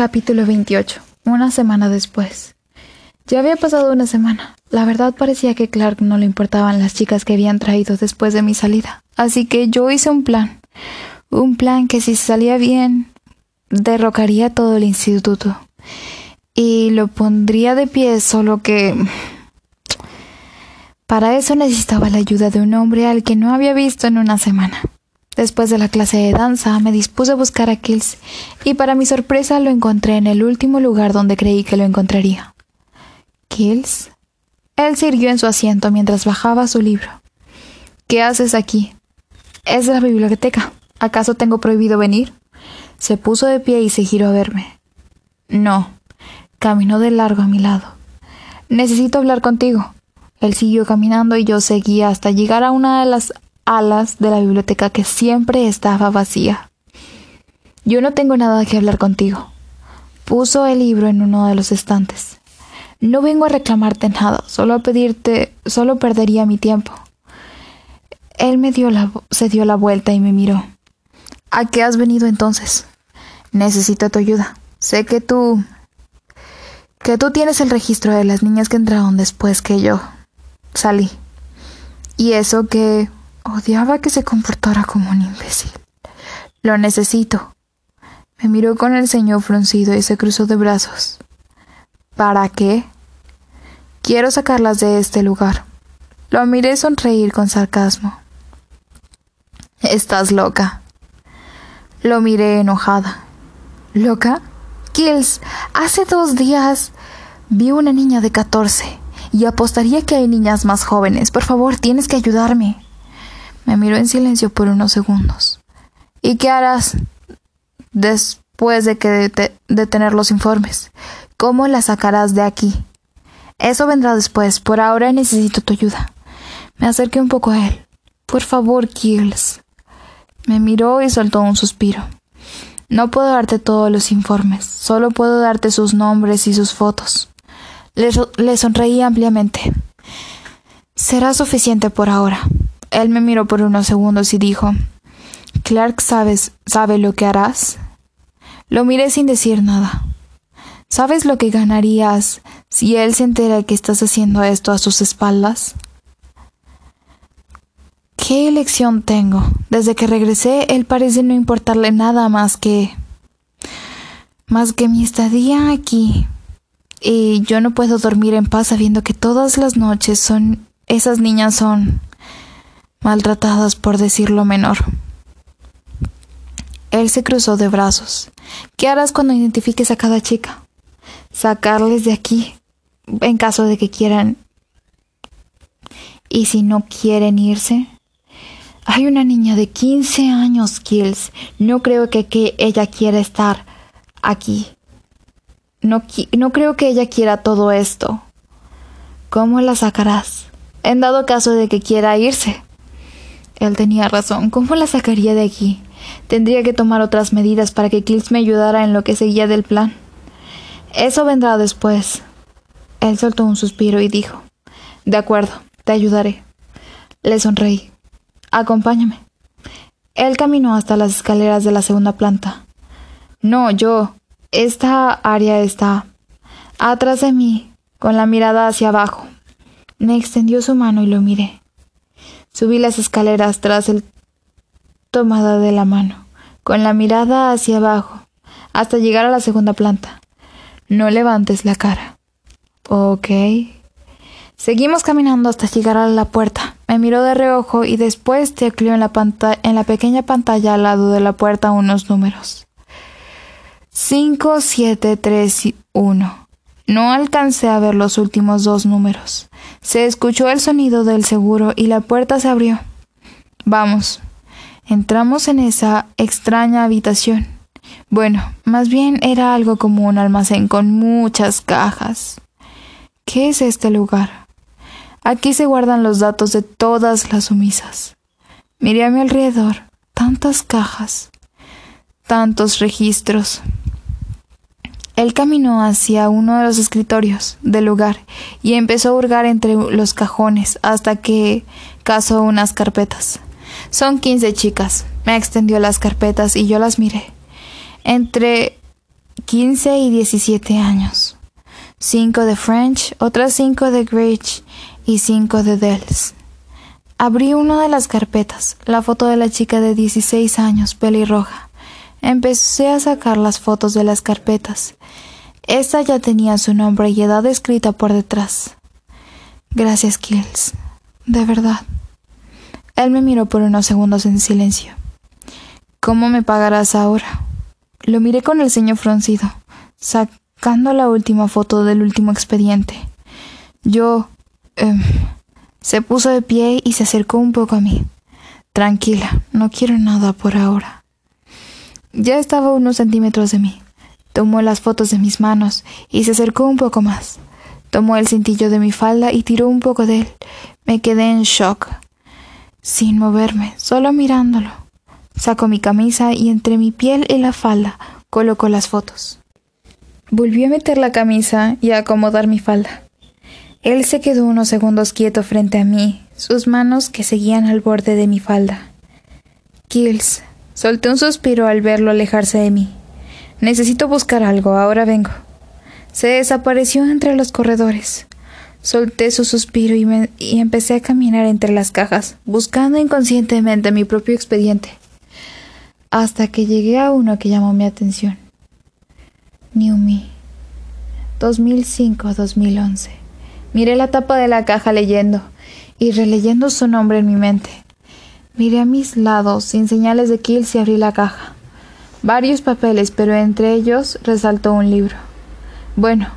Capítulo 28. Una semana después. Ya había pasado una semana. La verdad parecía que Clark no le importaban las chicas que habían traído después de mi salida. Así que yo hice un plan. Un plan que si salía bien, derrocaría todo el instituto. Y lo pondría de pie, solo que... Para eso necesitaba la ayuda de un hombre al que no había visto en una semana. Después de la clase de danza me dispuse a buscar a Kills y para mi sorpresa lo encontré en el último lugar donde creí que lo encontraría. ¿Kills? Él siguió en su asiento mientras bajaba su libro. ¿Qué haces aquí? Es la biblioteca. ¿Acaso tengo prohibido venir? Se puso de pie y se giró a verme. No. Caminó de largo a mi lado. Necesito hablar contigo. Él siguió caminando y yo seguía hasta llegar a una de las alas de la biblioteca que siempre estaba vacía. Yo no tengo nada que hablar contigo. Puso el libro en uno de los estantes. No vengo a reclamarte nada, solo a pedirte, solo perdería mi tiempo. Él me dio la, se dio la vuelta y me miró. ¿A qué has venido entonces? Necesito tu ayuda. Sé que tú... que tú tienes el registro de las niñas que entraron después que yo salí. Y eso que Odiaba que se comportara como un imbécil. Lo necesito. Me miró con el ceño fruncido y se cruzó de brazos. ¿Para qué? Quiero sacarlas de este lugar. Lo miré sonreír con sarcasmo. Estás loca. Lo miré enojada. ¿Loca? Kills, hace dos días vi una niña de catorce y apostaría que hay niñas más jóvenes. Por favor, tienes que ayudarme. Me miró en silencio por unos segundos. ¿Y qué harás después de que de, tener los informes? ¿Cómo la sacarás de aquí? Eso vendrá después. Por ahora necesito tu ayuda. Me acerqué un poco a él. Por favor, Kills. Me miró y soltó un suspiro. No puedo darte todos los informes, solo puedo darte sus nombres y sus fotos. Le, le sonreí ampliamente. Será suficiente por ahora. Él me miró por unos segundos y dijo Clark sabes sabe lo que harás. Lo miré sin decir nada. ¿Sabes lo que ganarías si él se entera que estás haciendo esto a sus espaldas? ¿Qué elección tengo? Desde que regresé, él parece no importarle nada más que. más que mi estadía aquí. Y yo no puedo dormir en paz sabiendo que todas las noches son. esas niñas son maltratadas por decirlo menor. Él se cruzó de brazos. ¿Qué harás cuando identifiques a cada chica? Sacarles de aquí, en caso de que quieran. ¿Y si no quieren irse? Hay una niña de 15 años, Kills. No creo que, que ella quiera estar aquí. No, no creo que ella quiera todo esto. ¿Cómo la sacarás? En dado caso de que quiera irse. Él tenía razón. ¿Cómo la sacaría de aquí? Tendría que tomar otras medidas para que Kills me ayudara en lo que seguía del plan. Eso vendrá después. Él soltó un suspiro y dijo De acuerdo, te ayudaré. Le sonreí. Acompáñame. Él caminó hasta las escaleras de la segunda planta. No, yo. Esta área está atrás de mí, con la mirada hacia abajo. Me extendió su mano y lo miré. Subí las escaleras tras el tomada de la mano, con la mirada hacia abajo, hasta llegar a la segunda planta. No levantes la cara. Ok. Seguimos caminando hasta llegar a la puerta. Me miró de reojo y después tecleó en la, en la pequeña pantalla al lado de la puerta unos números. 5731. No alcancé a ver los últimos dos números. Se escuchó el sonido del seguro y la puerta se abrió. Vamos. Entramos en esa extraña habitación. Bueno, más bien era algo como un almacén con muchas cajas. ¿Qué es este lugar? Aquí se guardan los datos de todas las sumisas. Miré a mi alrededor. Tantas cajas. Tantos registros. Él caminó hacia uno de los escritorios del lugar y empezó a hurgar entre los cajones hasta que cazó unas carpetas. Son quince chicas. Me extendió las carpetas y yo las miré. Entre 15 y 17 años. 5 de French, otras 5 de Grich y 5 de Dells. Abrí una de las carpetas, la foto de la chica de 16 años, pelirroja. Empecé a sacar las fotos de las carpetas. Esta ya tenía su nombre y edad escrita por detrás. Gracias, Kills. De verdad. Él me miró por unos segundos en silencio. ¿Cómo me pagarás ahora? Lo miré con el ceño fruncido, sacando la última foto del último expediente. Yo... Eh, se puso de pie y se acercó un poco a mí. Tranquila, no quiero nada por ahora. Ya estaba unos centímetros de mí. Tomó las fotos de mis manos y se acercó un poco más. Tomó el cintillo de mi falda y tiró un poco de él. Me quedé en shock, sin moverme, solo mirándolo. Sacó mi camisa y entre mi piel y la falda colocó las fotos. Volvió a meter la camisa y a acomodar mi falda. Él se quedó unos segundos quieto frente a mí, sus manos que seguían al borde de mi falda. Kills. Solté un suspiro al verlo alejarse de mí. Necesito buscar algo, ahora vengo. Se desapareció entre los corredores. Solté su suspiro y, empecé a caminar entre las cajas, buscando inconscientemente mi propio expediente. Hasta que llegué a uno que llamó mi atención. New Me. 2005-2011. Miré la tapa de la caja leyendo y releyendo su nombre en mi mente. Miré a mis lados sin señales de kills y abrí la caja. Varios papeles, pero entre ellos resaltó un libro. Bueno,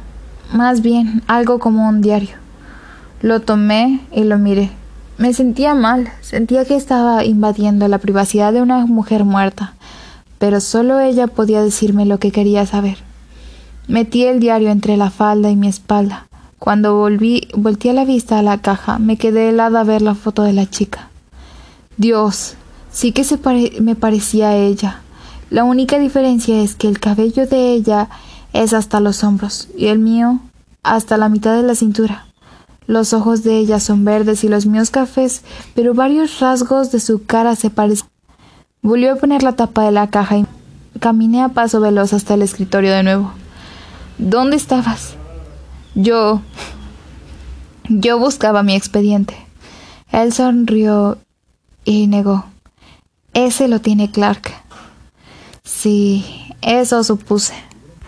más bien algo como un diario. Lo tomé y lo miré. Me sentía mal, sentía que estaba invadiendo la privacidad de una mujer muerta, pero solo ella podía decirme lo que quería saber. Metí el diario entre la falda y mi espalda. Cuando volví, volteé la vista a la caja, me quedé helada a ver la foto de la chica. Dios, sí que se me parecía a ella. La única diferencia es que el cabello de ella es hasta los hombros y el mío hasta la mitad de la cintura. Los ojos de ella son verdes y los míos cafés, pero varios rasgos de su cara se parecen. Volvió a poner la tapa de la caja y caminé a paso veloz hasta el escritorio de nuevo. ¿Dónde estabas? Yo. Yo buscaba mi expediente. Él sonrió y negó. Ese lo tiene Clark. Sí, eso supuse.